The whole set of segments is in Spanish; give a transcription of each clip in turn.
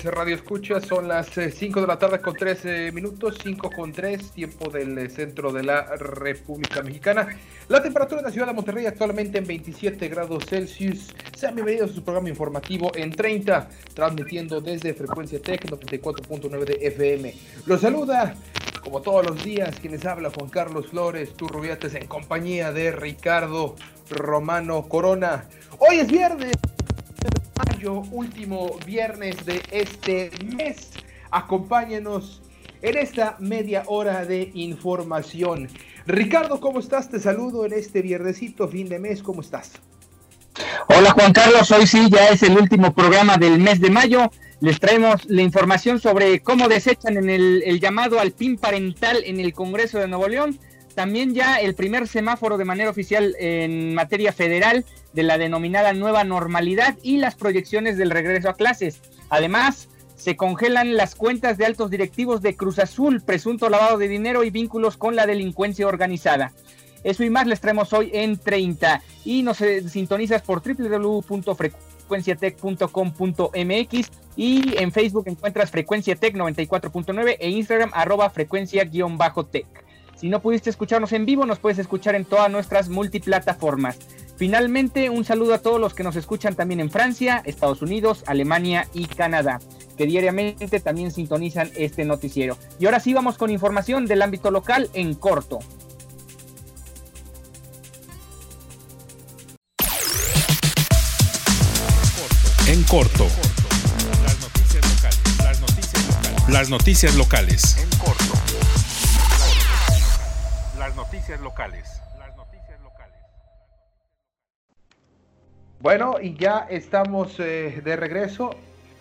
Radio Escucha, son las 5 de la tarde con 13 minutos, 5 con 3, tiempo del eh, centro de la República Mexicana. La temperatura en la ciudad de Monterrey actualmente en 27 grados Celsius. Sean bienvenidos a su programa informativo en 30, transmitiendo desde Frecuencia Tech 94.9 de FM. Los saluda, como todos los días, quienes habla Juan Carlos Flores, Turrubiates, en compañía de Ricardo Romano Corona. Hoy es viernes último viernes de este mes. Acompáñenos en esta media hora de información. Ricardo, ¿cómo estás? Te saludo en este viernesito, fin de mes, ¿cómo estás? Hola Juan Carlos, hoy sí ya es el último programa del mes de mayo. Les traemos la información sobre cómo desechan en el, el llamado al PIN parental en el Congreso de Nuevo León. También ya el primer semáforo de manera oficial en materia federal de la denominada nueva normalidad y las proyecciones del regreso a clases. Además, se congelan las cuentas de altos directivos de Cruz Azul, presunto lavado de dinero y vínculos con la delincuencia organizada. Eso y más les traemos hoy en 30 y nos eh, sintonizas por www.frecuenciatech.com.mx y en Facebook encuentras Frecuencia Tech 94.9 e Instagram arroba frecuencia-tech. Si no pudiste escucharnos en vivo, nos puedes escuchar en todas nuestras multiplataformas. Finalmente, un saludo a todos los que nos escuchan también en Francia, Estados Unidos, Alemania y Canadá, que diariamente también sintonizan este noticiero. Y ahora sí vamos con información del ámbito local en corto. En corto. Las noticias locales. Las noticias locales. Las noticias locales. En corto. Las noticias locales. Las noticias locales. Bueno, y ya estamos eh, de regreso.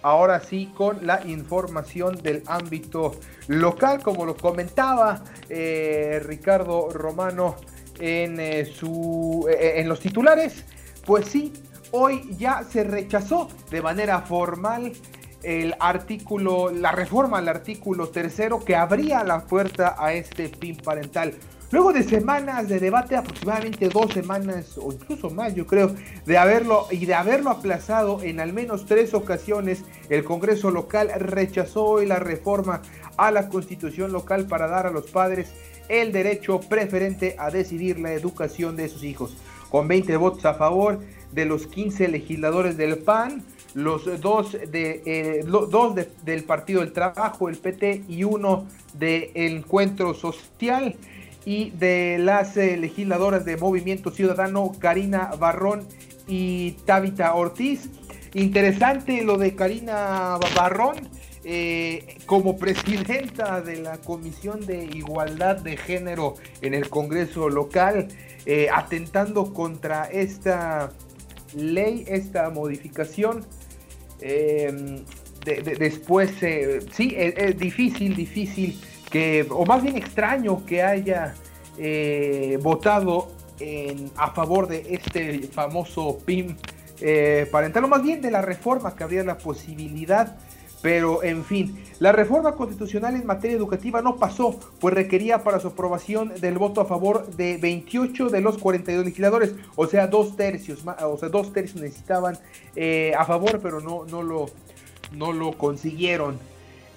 Ahora sí, con la información del ámbito local, como lo comentaba eh, Ricardo Romano en, eh, su, eh, en los titulares, pues sí, hoy ya se rechazó de manera formal el artículo, la reforma al artículo tercero que abría la puerta a este PIN parental. Luego de semanas de debate, aproximadamente dos semanas o incluso más, yo creo, de haberlo y de haberlo aplazado en al menos tres ocasiones, el Congreso local rechazó hoy la reforma a la Constitución local para dar a los padres el derecho preferente a decidir la educación de sus hijos. Con 20 votos a favor de los 15 legisladores del PAN, los dos, de, eh, dos de- del Partido del Trabajo, el PT, y uno del Encuentro Social, y de las eh, legisladoras de Movimiento Ciudadano, Karina Barrón y Tabita Ortiz. Interesante lo de Karina Barrón. eh, como presidenta de la Comisión de Igualdad de Género en el Congreso local, eh, atentando contra esta ley, esta modificación. De- de- después, sí, es difícil, difícil que, o más bien extraño que haya eh, votado en- a favor de este famoso PIM eh, parental, o más bien de la reforma que habría la posibilidad. Pero, en fin, la reforma constitucional en materia educativa no pasó, pues requería para su aprobación del voto a favor de 28 de los 42 legisladores, o sea, dos tercios, o sea, dos tercios necesitaban eh, a favor, pero no, no, lo, no lo consiguieron.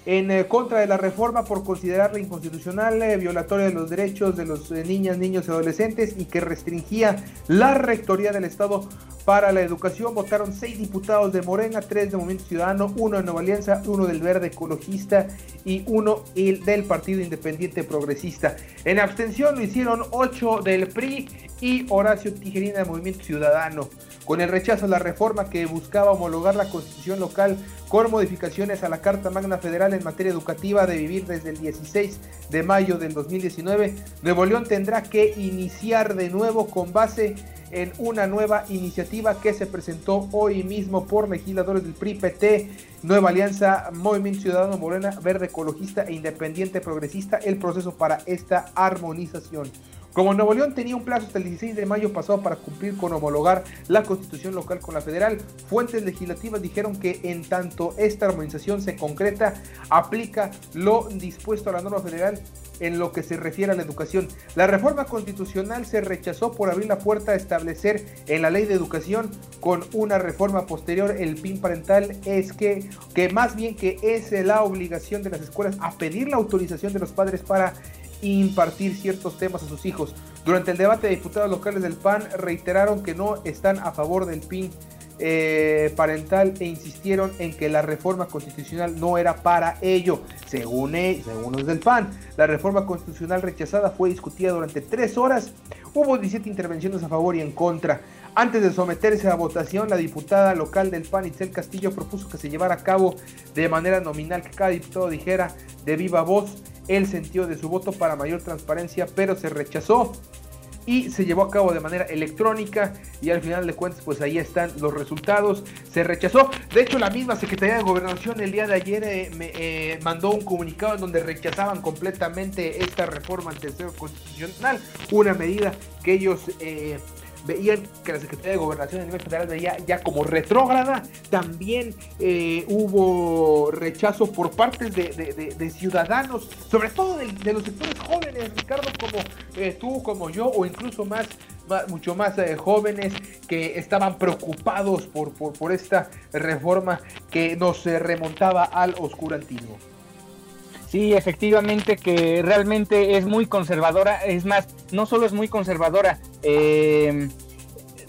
En eh, contra de la reforma por considerarla inconstitucional, eh, violatoria de los derechos de los eh, niñas, niños y adolescentes y que restringía la rectoría del Estado para la educación. Votaron seis diputados de Morena, tres de Movimiento Ciudadano, uno de Nueva Alianza, uno del Verde Ecologista y uno del Partido Independiente Progresista. En abstención lo hicieron ocho del PRI y Horacio Tijerina de Movimiento Ciudadano. Con el rechazo a la reforma que buscaba homologar la constitución local con modificaciones a la Carta Magna Federal en materia educativa de vivir desde el 16 de mayo del 2019, Nuevo León tendrá que iniciar de nuevo con base en una nueva iniciativa que se presentó hoy mismo por legisladores del PRI, PT, Nueva Alianza, Movimiento Ciudadano Morena, Verde Ecologista e Independiente Progresista, el proceso para esta armonización. Como Nuevo León tenía un plazo hasta el 16 de mayo pasado para cumplir con homologar la constitución local con la federal, fuentes legislativas dijeron que en tanto esta armonización se concreta, aplica lo dispuesto a la norma federal en lo que se refiere a la educación. La reforma constitucional se rechazó por abrir la puerta a establecer en la ley de educación con una reforma posterior el PIN parental es que, que más bien que es la obligación de las escuelas a pedir la autorización de los padres para impartir ciertos temas a sus hijos. Durante el debate, diputados locales del PAN reiteraron que no están a favor del PIN eh, parental e insistieron en que la reforma constitucional no era para ello. Según, e, según los del PAN, la reforma constitucional rechazada fue discutida durante tres horas. Hubo 17 intervenciones a favor y en contra. Antes de someterse a votación, la diputada local del PAN, Itzel Castillo, propuso que se llevara a cabo de manera nominal, que cada diputado dijera de viva voz el sentido de su voto para mayor transparencia, pero se rechazó y se llevó a cabo de manera electrónica y al final de cuentas pues ahí están los resultados. Se rechazó. De hecho la misma Secretaría de Gobernación el día de ayer eh, me, eh, mandó un comunicado en donde rechazaban completamente esta reforma al tercero constitucional una medida que ellos eh, veían que la Secretaría de Gobernación a nivel federal veía ya como retrógrada. También eh, hubo rechazo por parte de, ciudadanos, sobre todo de, los sectores jóvenes, Ricardo, como eh, tú, como yo, o incluso más, mucho más eh, jóvenes que estaban preocupados por, por, por esta reforma que nos remontaba al oscurantismo. Sí, efectivamente que realmente es muy conservadora, es más, no solo es muy conservadora, eh,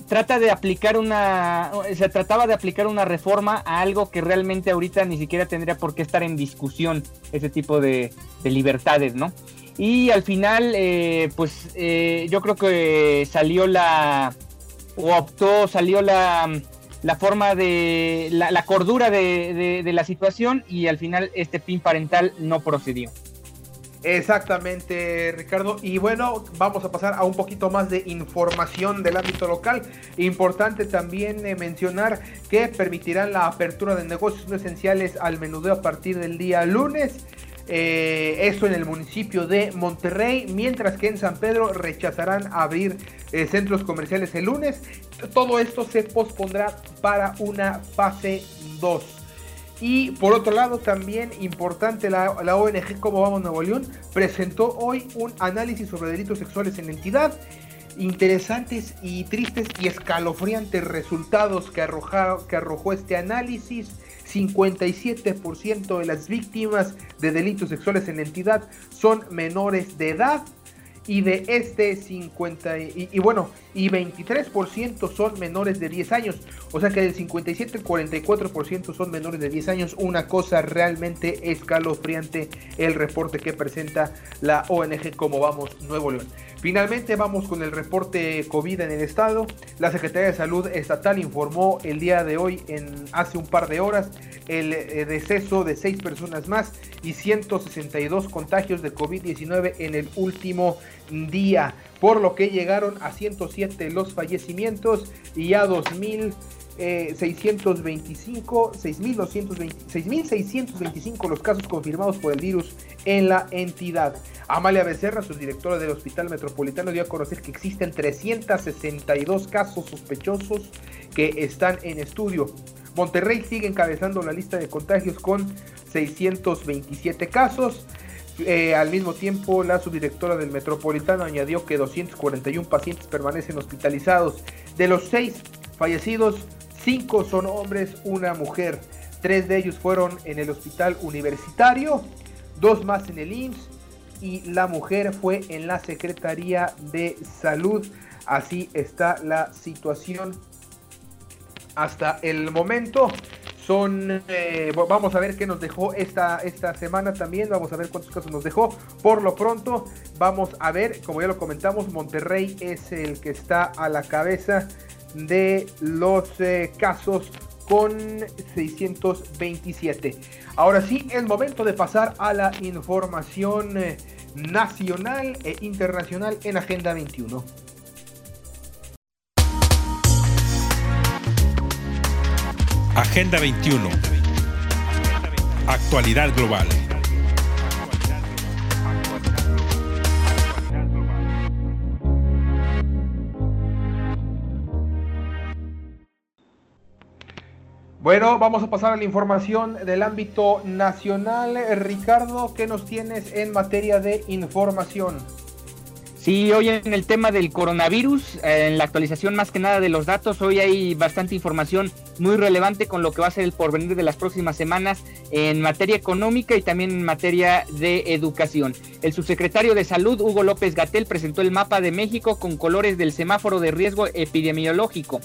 trata de aplicar una, se trataba de aplicar una reforma a algo que realmente ahorita ni siquiera tendría por qué estar en discusión, ese tipo de, libertades, ¿no? Y al final, eh, pues eh, yo creo que salió la, o optó, salió la la forma de la, cordura de, la situación y al final este pin parental no procedió. Exactamente, Ricardo. Y bueno, vamos a pasar a un poquito más de información del ámbito local. Importante también eh, mencionar que permitirán la apertura de negocios no esenciales al menudeo a partir del día lunes. Eh, esto en el municipio de Monterrey, mientras que en San Pedro rechazarán abrir eh, centros comerciales el lunes. Todo esto se pospondrá para una fase 2. Y por otro lado, también importante, la, ONG Como Vamos Nuevo León presentó hoy un análisis sobre delitos sexuales en la entidad. Interesantes y tristes y escalofriantes resultados que, que arrojó este análisis. 57% de las víctimas de delitos sexuales en la entidad son menores de edad y de este 50 y, bueno, y 23% son menores de 10 años. O sea que del 57 al 44% son menores de 10 años. Una cosa realmente escalofriante el reporte que presenta la ONG Como Vamos Nuevo León. Finalmente vamos con el reporte COVID en el estado. La Secretaría de Salud Estatal informó el día de hoy, en hace un par de horas, el eh, deceso de seis personas más y 162 contagios de COVID-19 en el último día, por lo que llegaron a 107 los fallecimientos y a 2000 625, 6.625 los casos confirmados por el virus en la entidad. Amalia Becerra, subdirectora del Hospital Metropolitano, dio a conocer que existen 362 casos sospechosos que están en estudio. Monterrey sigue encabezando la lista de contagios con 627 casos. Eh, al mismo tiempo, la subdirectora del Metropolitano añadió que 241 pacientes permanecen hospitalizados. De los seis fallecidos, cinco son hombres, una mujer. Tres de ellos fueron en el hospital universitario, dos más en el IMSS y la mujer fue en la Secretaría de Salud. Así está la situación hasta el momento. Son, eh, vamos a ver qué nos dejó esta, esta semana también, vamos a ver cuántos casos nos dejó. Por lo pronto, vamos a ver, como ya lo comentamos, Monterrey es el que está a la cabeza de los eh, casos con 627. Ahora sí, es momento de pasar a la información eh, nacional e internacional en Agenda 21. Agenda 21. Actualidad global. Bueno, vamos a pasar a la información del ámbito nacional. Ricardo, ¿qué nos tienes en materia de información? Sí, hoy en el tema del coronavirus, eh, en la actualización más que nada de los datos, hoy hay bastante información muy relevante con lo que va a ser el porvenir de las próximas semanas en materia económica y también en materia de educación. El subsecretario de Salud, Hugo López Gatel, presentó el mapa de México con colores del semáforo de riesgo epidemiológico.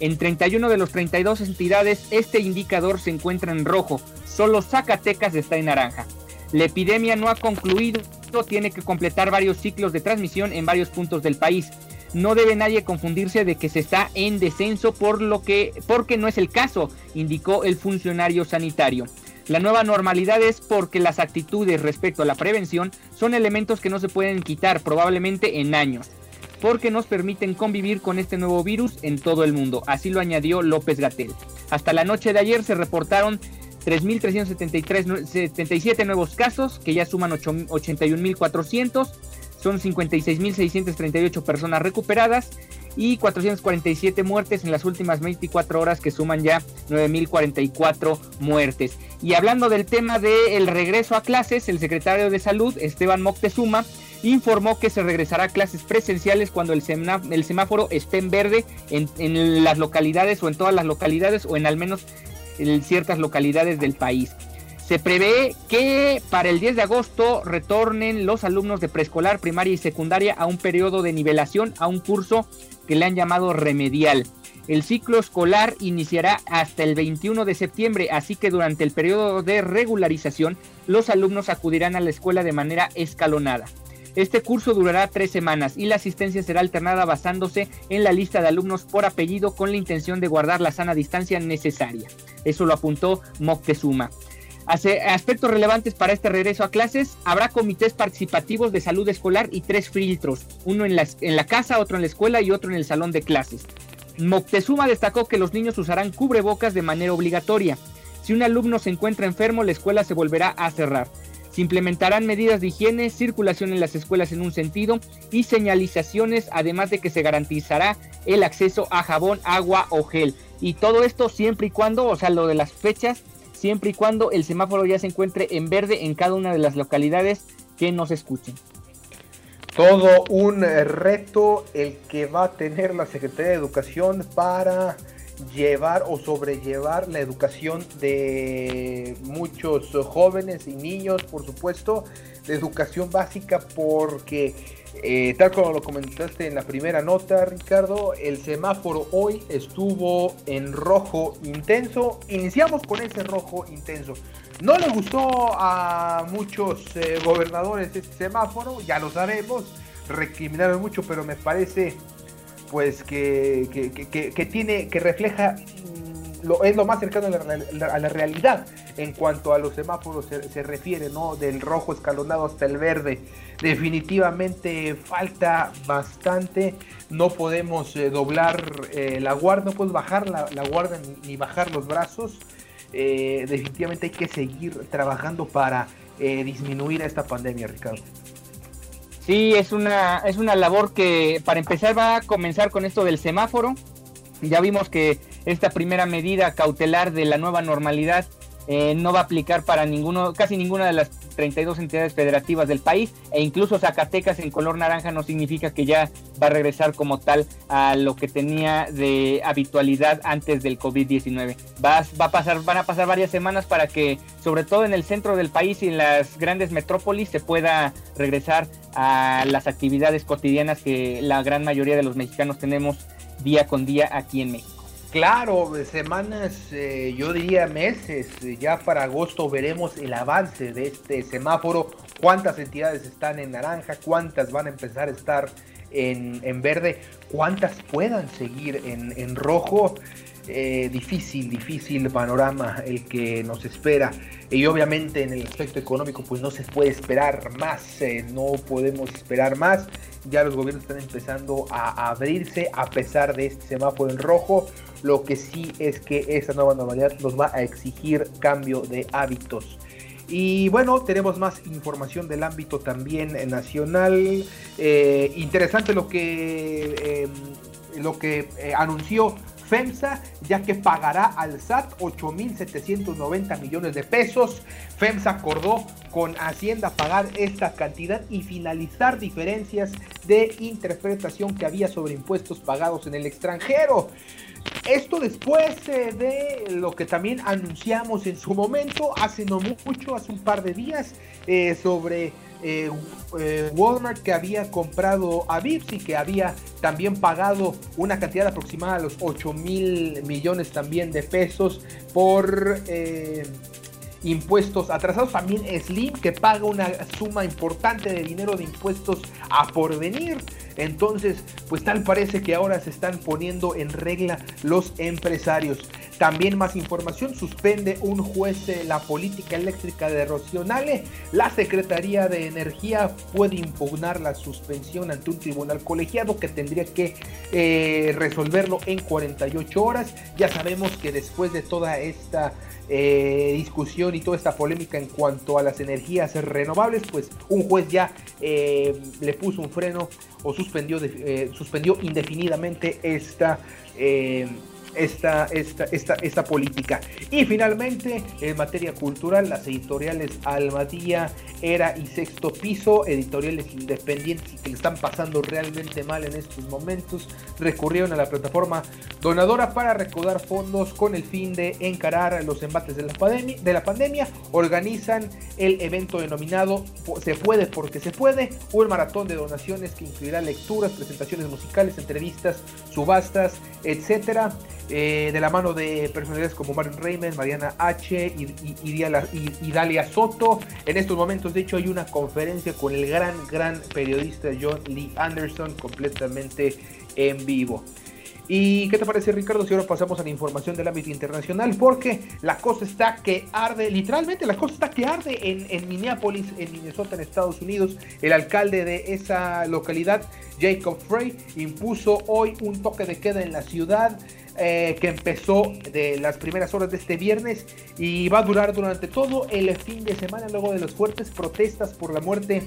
En 31 de los 32 entidades, este indicador se encuentra en rojo. Solo Zacatecas está en naranja. La epidemia no ha concluido, tiene que completar varios ciclos de transmisión en varios puntos del país. No debe nadie confundirse de que se está en descenso por lo que porque no es el caso, indicó el funcionario sanitario. La nueva normalidad es porque las actitudes respecto a la prevención son elementos que no se pueden quitar probablemente en años porque nos permiten convivir con este nuevo virus en todo el mundo. Así lo añadió López Gatel. Hasta la noche de ayer se reportaron 3.377 nuevos casos, que ya suman 81.400. Son 56.638 personas recuperadas y 447 muertes en las últimas 24 horas que suman ya 9.044 muertes. Y hablando del tema del regreso a clases, el secretario de Salud, Esteban Moctezuma, informó que se regresará a clases presenciales cuando el, semáforo esté en verde en, las localidades o en todas las localidades o en al menos en ciertas localidades del país. Se prevé que para el 10 de agosto retornen los alumnos de preescolar, primaria y secundaria a un periodo de nivelación, a un curso que le han llamado remedial. El ciclo escolar iniciará hasta el 21 de septiembre, así que durante el periodo de regularización los alumnos acudirán a la escuela de manera escalonada. Este curso durará tres semanas y la asistencia será alternada basándose en la lista de alumnos por apellido con la intención de guardar la sana distancia necesaria. Eso lo apuntó Moctezuma. Aspectos relevantes para este regreso a clases, habrá comités participativos de salud escolar y tres filtros, uno en la casa, otro en la escuela y otro en el salón de clases. Moctezuma destacó que los niños usarán cubrebocas de manera obligatoria. Si un alumno se encuentra enfermo, la escuela se volverá a cerrar. Se implementarán medidas de higiene, circulación en las escuelas en un sentido y señalizaciones, además de que se garantizará el acceso a jabón, agua o gel. Y todo esto siempre y cuando, o sea, lo de las fechas, siempre y cuando el semáforo ya se encuentre en verde en cada una de las localidades que nos escuchen. Todo un reto el que va a tener la Secretaría de Educación para llevar o sobrellevar la educación de muchos jóvenes y niños, por supuesto, de educación básica, porque eh, tal como lo comentaste en la primera nota, Ricardo, el semáforo hoy estuvo en rojo intenso. Iniciamos con ese rojo intenso. No le gustó a muchos eh, gobernadores este semáforo, ya lo sabemos, recriminaron mucho, pero me parece pues que, que, tiene, que refleja mm, lo, es lo más cercano a la, realidad en cuanto a los semáforos se, refiere, ¿no? Del rojo escalonado hasta el verde. Definitivamente falta bastante. No podemos eh, doblar eh, la guardia, no podemos bajar la, guardia ni, bajar los brazos. Eh, definitivamente hay que seguir trabajando para disminuir esta pandemia, Ricardo. Sí, es una, es una labor que para empezar va a comenzar con esto del semáforo. Ya vimos que esta primera medida cautelar de la nueva normalidad eh, no va a aplicar para ninguno, casi ninguna de las 32 entidades federativas del país e incluso Zacatecas en color naranja no significa que ya va a regresar como tal a lo que tenía de habitualidad antes del COVID-19. Va, va pasar, van a pasar varias semanas para que sobre todo en el centro del país y en las grandes metrópolis se pueda regresar a las actividades cotidianas que la gran mayoría de los mexicanos tenemos día con día aquí en México. Claro, semanas, eh, yo diría meses, ya para agosto veremos el avance de este semáforo, cuántas entidades están en naranja, cuántas van a empezar a estar en, verde, cuántas puedan seguir en, rojo. Eh, difícil, difícil panorama el que nos espera. Y obviamente en el aspecto económico pues no se puede esperar más, eh, no podemos esperar más. Ya los gobiernos están empezando a abrirse a pesar de este semáforo en rojo. Lo que sí es que esta nueva normalidad nos va a exigir cambio de hábitos. Y bueno, tenemos más información del ámbito también nacional. Eh, interesante lo que, em, lo que eh, anunció FEMSA, ya que pagará al SAT 8.790 millones de pesos. FEMSA acordó con Hacienda pagar esta cantidad y finalizar diferencias de interpretación que había sobre impuestos pagados en el extranjero. Esto después eh, de lo que también anunciamos en su momento, hace no mucho, hace un par de días, eh, sobre eh, Walmart que había comprado a Vips y que había también pagado una cantidad aproximada a los 8 mil millones también de pesos por impuestos atrasados. También Slim que paga una suma importante de dinero de impuestos a porvenir. Entonces, pues tal parece que ahora se están poniendo en regla los empresarios. También más información, suspende un juez la política eléctrica de Rocionale. La Secretaría de Energía puede impugnar la suspensión ante un tribunal colegiado que tendría que eh, resolverlo en 48 horas. Ya sabemos que después de toda esta eh, discusión y toda esta polémica en cuanto a las energías renovables, pues un juez ya eh, le puso un freno o suspendió, eh, suspendió indefinidamente esta esta, esta, esta, esta política. Y finalmente, en materia cultural, las editoriales Almadía, Era y Sexto Piso, editoriales independientes y que están pasando realmente mal en estos momentos, recurrieron a la plataforma donadora para recaudar fondos con el fin de encarar los embates de la, pandemia, de la pandemia. Organizan el evento denominado Se puede porque se puede, un maratón de donaciones que incluirá lecturas, presentaciones musicales, entrevistas, subastas, etcétera. Eh, de la mano de personalidades como Martin Raymond, Mariana H. Y, y, Dalia Soto. En estos momentos, de hecho, hay una conferencia con el gran, gran periodista John Lee Anderson completamente en vivo. ¿Y qué te parece Ricardo si ahora pasamos a la información del ámbito internacional? Porque la cosa está que arde, literalmente la cosa está que arde en, en Minneapolis, en Minnesota, en Estados Unidos. El alcalde de esa localidad, Jacob Frey, impuso hoy un toque de queda en la ciudad. Eh, que empezó de las primeras horas de este viernes y va a durar durante todo el fin de semana luego de las fuertes protestas por la muerte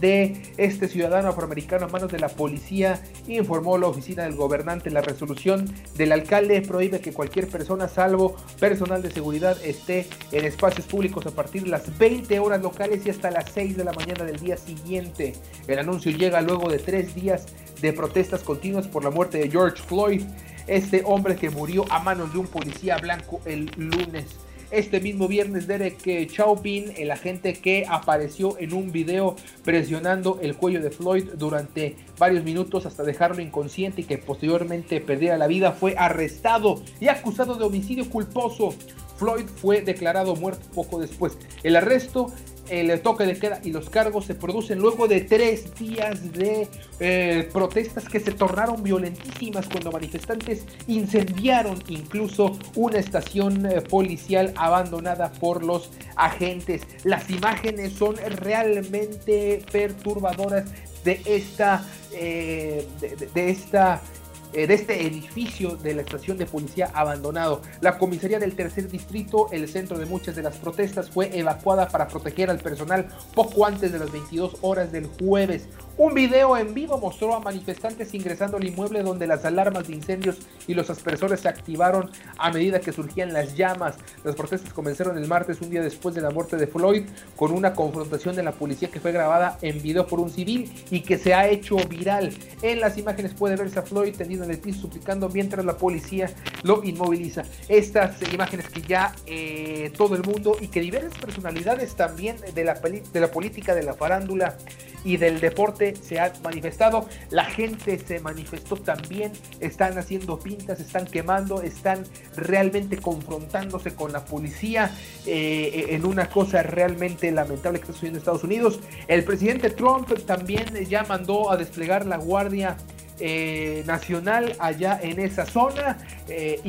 de este ciudadano afroamericano a manos de la policía, informó la oficina del gobernante. La resolución del alcalde prohíbe que cualquier persona, salvo personal de seguridad, esté en espacios públicos a partir de las 20 horas locales y hasta las 6 de la mañana del día siguiente. El anuncio llega luego de tres días de protestas continuas por la muerte de George Floyd este hombre que murió a manos de un policía blanco el lunes. Este mismo viernes, Derek Chauvin, el agente que apareció en un video presionando el cuello de Floyd durante varios minutos hasta dejarlo inconsciente y que posteriormente perdiera la vida, fue arrestado y acusado de homicidio culposo. Floyd fue declarado muerto poco después. El arresto el toque de queda y los cargos se producen luego de tres días de eh, protestas que se tornaron violentísimas cuando manifestantes incendiaron incluso una estación eh, policial abandonada por los agentes. Las imágenes son realmente perturbadoras de esta, eh, de esta eh, de este edificio de la estación de policía abandonado. La comisaría del tercer distrito, el centro de muchas de las protestas, fue evacuada para proteger al personal poco antes de las 22 horas del jueves. Un video en vivo mostró a manifestantes ingresando al inmueble donde las alarmas de incendios y los aspersores se activaron a medida que surgían las llamas. Las protestas comenzaron el martes, un día después de la muerte de Floyd, con una confrontación de la policía que fue grabada en video por un civil y que se ha hecho viral. En las imágenes puede verse a Floyd tendido en el piso suplicando mientras la policía lo inmoviliza. Estas imágenes que ya eh, todo el mundo y que diversas personalidades también de la, de la política, de la farándula y del deporte se han manifestado. La gente se manifestó también, están haciendo pintas, están quemando, están realmente confrontándose con la policía eh, en una cosa realmente lamentable que está sucediendo en Estados Unidos. El presidente Trump también ya mandó a desplegar la Guardia eh, Nacional allá en esa zona eh,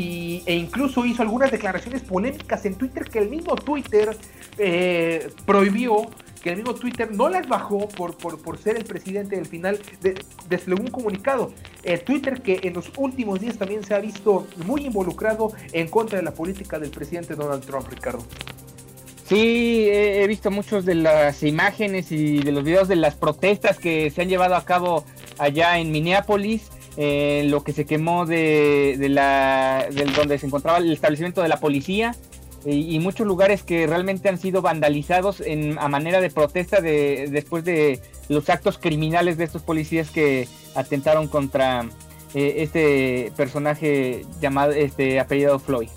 e incluso hizo algunas declaraciones polémicas en Twitter que el mismo Twitter prohibió que el mismo Twitter no las bajó por, por, ser el presidente del final, de, desplegó un comunicado. El Twitter que en los últimos días también se ha visto muy involucrado en contra de la política del presidente Donald Trump, Ricardo. Sí, he visto muchos de las imágenes y de los videos de las protestas que se han llevado a cabo allá en Minneapolis. Eh, lo que se quemó de, de la donde se encontraba el establecimiento de la policía y, muchos lugares que realmente han sido vandalizados en, a manera de protesta de, después de los actos criminales de estos policías que atentaron contra eh, este personaje llamado este apellido Floyd.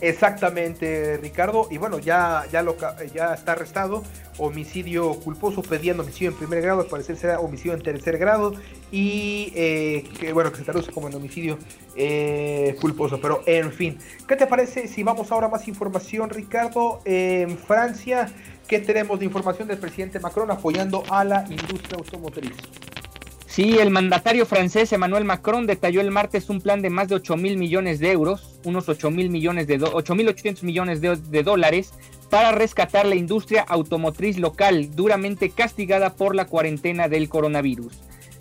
Exactamente, Ricardo. Y bueno, ya, ya, está arrestado. Homicidio culposo, pidiendo homicidio en primer grado, al parecer será homicidio en tercer grado. Y eh, bueno, que se traduce como en homicidio eh, culposo. Pero en fin, ¿qué te parece si vamos ahora a más información, Ricardo? En Francia, ¿qué tenemos de información del presidente Macron apoyando a la industria automotriz? Sí, el mandatario francés Emmanuel Macron detalló el martes un plan de más de 8 mil millones de euros, unos 8 mil millones de 8.800 millones de, de dólares, para rescatar la industria automotriz local, duramente castigada por la cuarentena del coronavirus.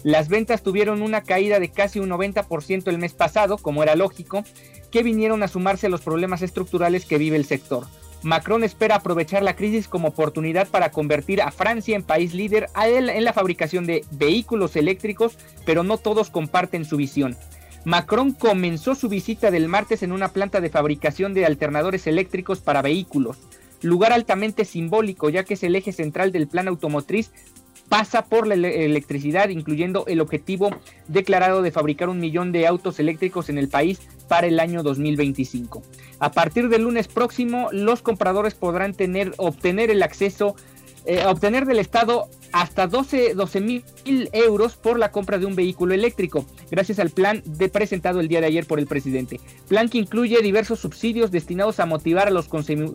Las ventas tuvieron una caída de casi un 90% el mes pasado, como era lógico, que vinieron a sumarse a los problemas estructurales que vive el sector. Macron espera aprovechar la crisis como oportunidad para convertir a Francia en país líder en la fabricación de vehículos eléctricos, pero no todos comparten su visión. Macron comenzó su visita del martes en una planta de fabricación de alternadores eléctricos para vehículos, lugar altamente simbólico ya que es el eje central del plan automotriz pasa por la electricidad, incluyendo el objetivo declarado de fabricar un millón de autos eléctricos en el país para el año 2025. A partir del lunes próximo, los compradores podrán tener, obtener el acceso, eh, obtener del Estado hasta 12 mil euros por la compra de un vehículo eléctrico, gracias al plan de presentado el día de ayer por el presidente. Plan que incluye diversos subsidios destinados a motivar a los,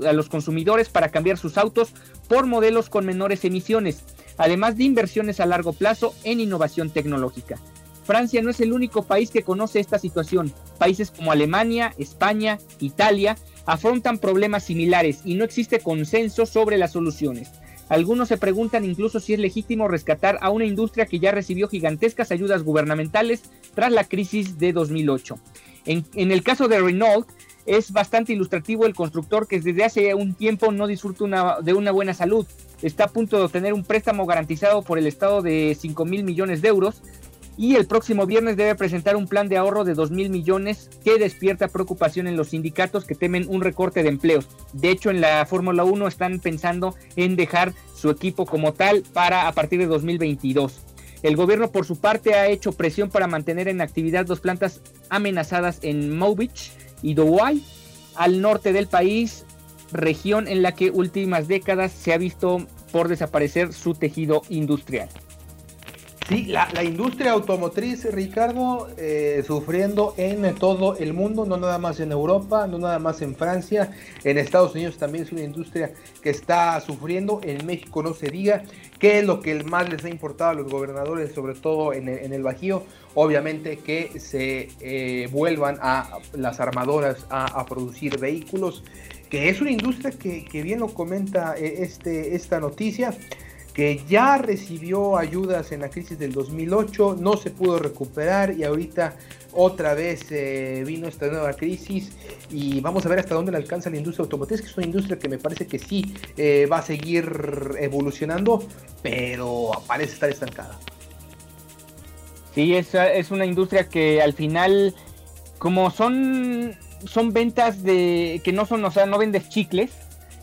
a los consumidores para cambiar sus autos por modelos con menores emisiones, además de inversiones a largo plazo en innovación tecnológica. Francia no es el único país que conoce esta situación. Países como Alemania, España, Italia afrontan problemas similares y no existe consenso sobre las soluciones. Algunos se preguntan incluso si es legítimo rescatar a una industria que ya recibió gigantescas ayudas gubernamentales tras la crisis de 2008. En, el caso de Renault, es bastante ilustrativo el constructor que desde hace un tiempo no disfruta de una buena salud. Está a punto de obtener un préstamo garantizado por el Estado de 5 mil millones de euros, y el próximo viernes debe presentar un plan de ahorro de 2 mil millones que despierta preocupación en los sindicatos que temen un recorte de empleos. De hecho, en la Fórmula 1 están pensando en dejar su equipo como tal para a partir de 2022. El gobierno por su parte ha hecho presión para mantener en actividad dos plantas amenazadas en Mowich y Douai, al norte del país, región en la que últimas décadas se ha visto por desaparecer su tejido industrial. Sí, la, industria automotriz, Ricardo, eh, sufriendo en todo el mundo, no nada más en Europa, no nada más en Francia, en Estados Unidos también es una industria que está sufriendo, en México no se diga, qué es lo que más les ha importado a los gobernadores, sobre todo en el, Bajío, obviamente que se eh, vuelvan a las armadoras a, producir vehículos, que es una industria que, que bien lo comenta eh, este, esta noticia que ya recibió ayudas en la crisis del 2008, no se pudo recuperar y ahorita otra vez eh, vino esta nueva crisis y vamos a ver hasta dónde le alcanza la industria automotriz, que es una industria que me parece que sí eh, va a seguir evolucionando, pero parece estar estancada. Sí, es, es una industria que al final, como son, son ventas de que no son, o sea, no vendes chicles,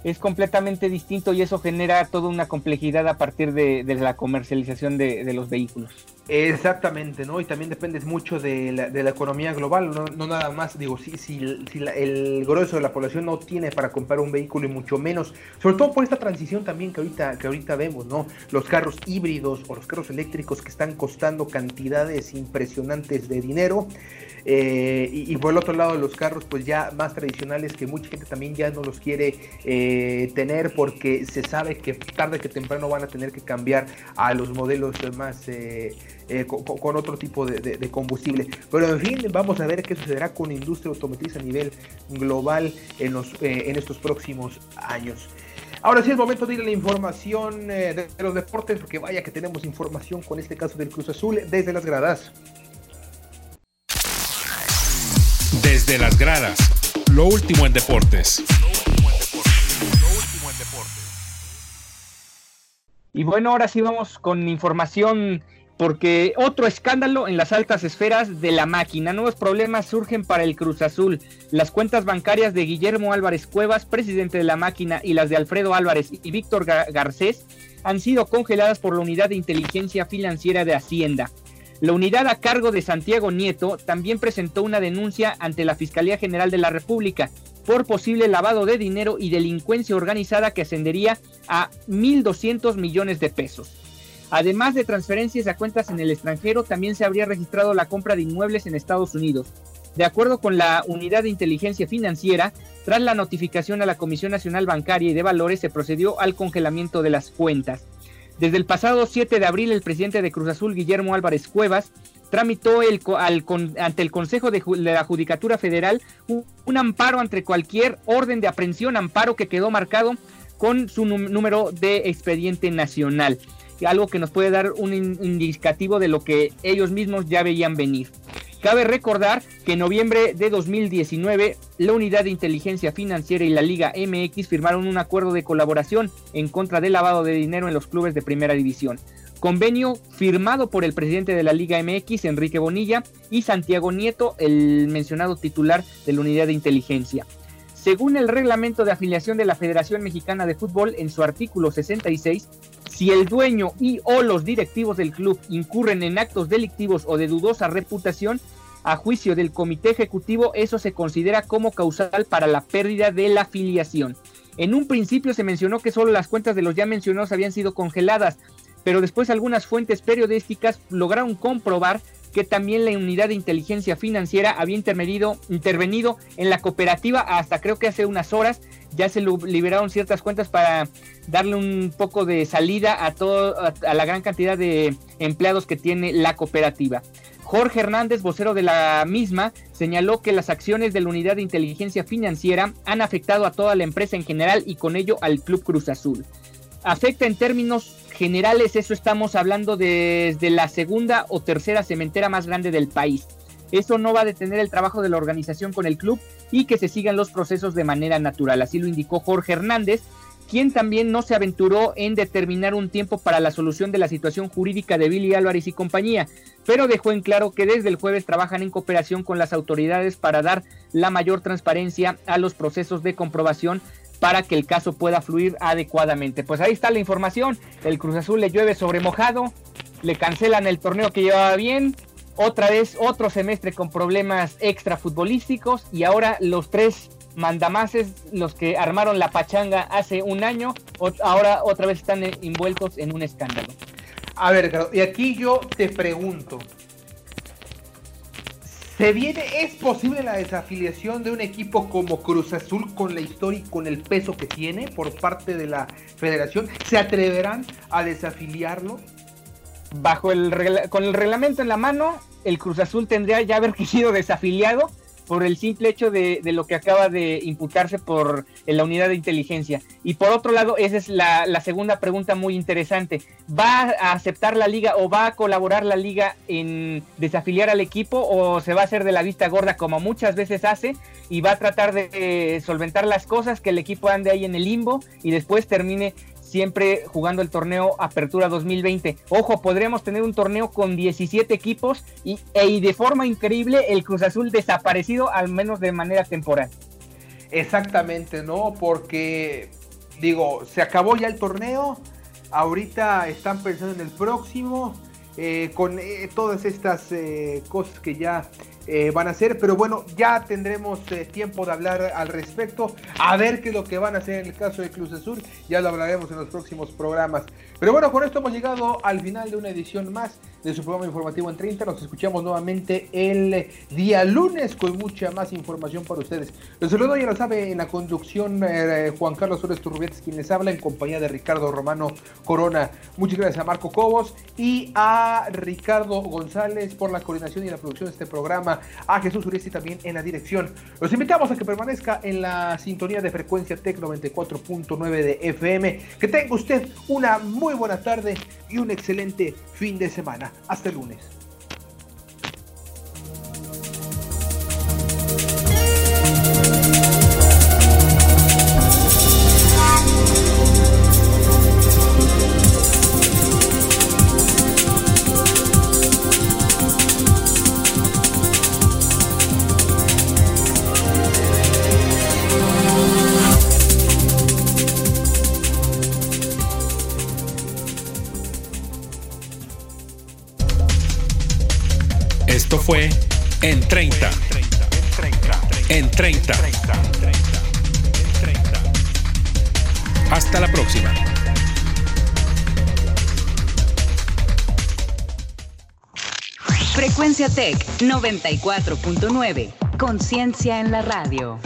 es completamente distinto y eso genera toda una complejidad a partir de, la comercialización de, los vehículos. Exactamente, ¿no? Y también depende mucho de la, de la economía global, no, nada más, digo, si, si, el grueso de la población no tiene para comprar un vehículo y mucho menos, sobre todo por esta transición también que ahorita, que ahorita vemos, ¿no? Los carros híbridos o los carros eléctricos que están costando cantidades impresionantes de dinero. Eh, y, por el otro lado los carros pues ya más tradicionales que mucha gente también ya no los quiere eh, tener porque se sabe que tarde que temprano van a tener que cambiar a los modelos más eh, con, otro tipo de, combustible. Pero en fin, vamos a ver qué sucederá con la industria automotriz a nivel global en, los, en estos próximos años. Ahora sí es momento de ir a la información de, los deportes, porque vaya que tenemos información con este caso del Cruz Azul desde las gradas. Desde las gradas, lo último en deportes. Y bueno, ahora sí vamos con información porque otro escándalo en las altas esferas de la máquina. Nuevos problemas surgen para el Cruz Azul. Las cuentas bancarias de Guillermo Álvarez Cuevas, presidente de la máquina, y las de Alfredo Álvarez y Víctor Garcés han sido congeladas por la Unidad de Inteligencia Financiera de Hacienda. La unidad a cargo de Santiago Nieto también presentó una denuncia ante la Fiscalía General de la República por posible lavado de dinero y delincuencia organizada que ascendería a 1.200 millones de pesos. Además de transferencias a cuentas en el extranjero, también se habría registrado la compra de inmuebles en Estados Unidos. De acuerdo con la Unidad de Inteligencia Financiera, tras la notificación a la Comisión Nacional Bancaria y de Valores, se procedió al congelamiento de las cuentas. Desde el pasado 7 de abril, el presidente de Cruz Azul, Guillermo Álvarez Cuevas, tramitó el, ante el Consejo de, la Judicatura Federal un, amparo ante cualquier orden de aprehensión, amparo que quedó marcado con su número de expediente nacional, algo que nos puede dar un indicativo de lo que ellos mismos ya veían venir. Cabe recordar que en noviembre de 2019 la Unidad de Inteligencia Financiera y la Liga MX firmaron un acuerdo de colaboración en contra del lavado de dinero en los clubes de primera división. Convenio firmado por el presidente de la Liga MX, Enrique Bonilla, y Santiago Nieto, el mencionado titular de la Unidad de Inteligencia. Según el reglamento de afiliación de la Federación Mexicana de Fútbol, en su artículo 66, si el dueño y o los directivos del club incurren en actos delictivos o de dudosa reputación, a juicio del comité ejecutivo, eso se considera como causal para la pérdida de la afiliación. En un principio se mencionó que solo las cuentas de los ya mencionados habían sido congeladas, pero después algunas fuentes periodísticas lograron comprobar que también la unidad de inteligencia financiera había intervenido, intervenido en la cooperativa hasta creo que hace unas horas ya se liberaron ciertas cuentas para darle un poco de salida a todo a, la gran cantidad de empleados que tiene la cooperativa. Jorge Hernández, vocero de la misma, señaló que las acciones de la unidad de inteligencia financiera han afectado a toda la empresa en general y con ello al Club Cruz Azul. Afecta en términos generales, eso estamos hablando desde la segunda o tercera cementera más grande del país. Eso no va a detener el trabajo de la organización con el club y que se sigan los procesos de manera natural. Así lo indicó Jorge Hernández, quien también no se aventuró en determinar un tiempo para la solución de la situación jurídica de Billy Álvarez y compañía, pero dejó en claro que desde el jueves trabajan en cooperación con las autoridades para dar la mayor transparencia a los procesos de comprobación para que el caso pueda fluir adecuadamente. Pues ahí está la información. El Cruz Azul le llueve sobre mojado, le cancelan el torneo que llevaba bien, otra vez otro semestre con problemas extra futbolísticos y ahora los tres mandamases, los que armaron la pachanga hace un año, ahora otra vez están envueltos en un escándalo. A ver, y aquí yo te pregunto, ¿Se viene, es posible la desafiliación de un equipo como Cruz Azul con la historia y con el peso que tiene por parte de la federación? ¿Se atreverán a desafiliarlo? Bajo el con el reglamento en la mano, el Cruz Azul tendría ya haber sido desafiliado por el simple hecho de, lo que acaba de imputarse por la unidad de inteligencia. Y por otro lado, esa es la, segunda pregunta muy interesante. ¿Va a aceptar la liga o va a colaborar la liga en desafiliar al equipo o se va a hacer de la vista gorda como muchas veces hace y va a tratar de solventar las cosas, que el equipo ande ahí en el limbo y después termine siempre jugando el torneo Apertura 2020. Ojo, podríamos tener un torneo con 17 equipos y, e, y de forma increíble el Cruz Azul desaparecido, al menos de manera temporal. Exactamente, ¿no? Porque, digo, se acabó ya el torneo, ahorita están pensando en el próximo eh, con eh, todas estas eh, cosas que ya van a hacer. Pero bueno, ya tendremos tiempo de hablar al respecto. A ver qué es lo que van a hacer en el caso de Cruz Azul. Ya lo hablaremos en los próximos programas. Pero bueno, con esto hemos llegado al final de una edición más de su programa informativo en 30. Nos escuchamos nuevamente el día lunes con mucha más información para ustedes. Los saludo, ya lo sabe, en la conducción eh, Juan Carlos Suárez Turrubiates, quien les habla en compañía de Ricardo Romano Corona. Muchas gracias a Marco Cobos y a Ricardo González por la coordinación y la producción de este programa. A Jesús Uriesti también en la dirección. Los invitamos a que permanezca en la sintonía de frecuencia TEC 94.9 de FM. Que tenga usted una muy buena tarde y un excelente fin de semana. Hasta el lunes. Fue En 30. En 30. Hasta la próxima. Frecuencia Tech 94.9. Conciencia en la radio.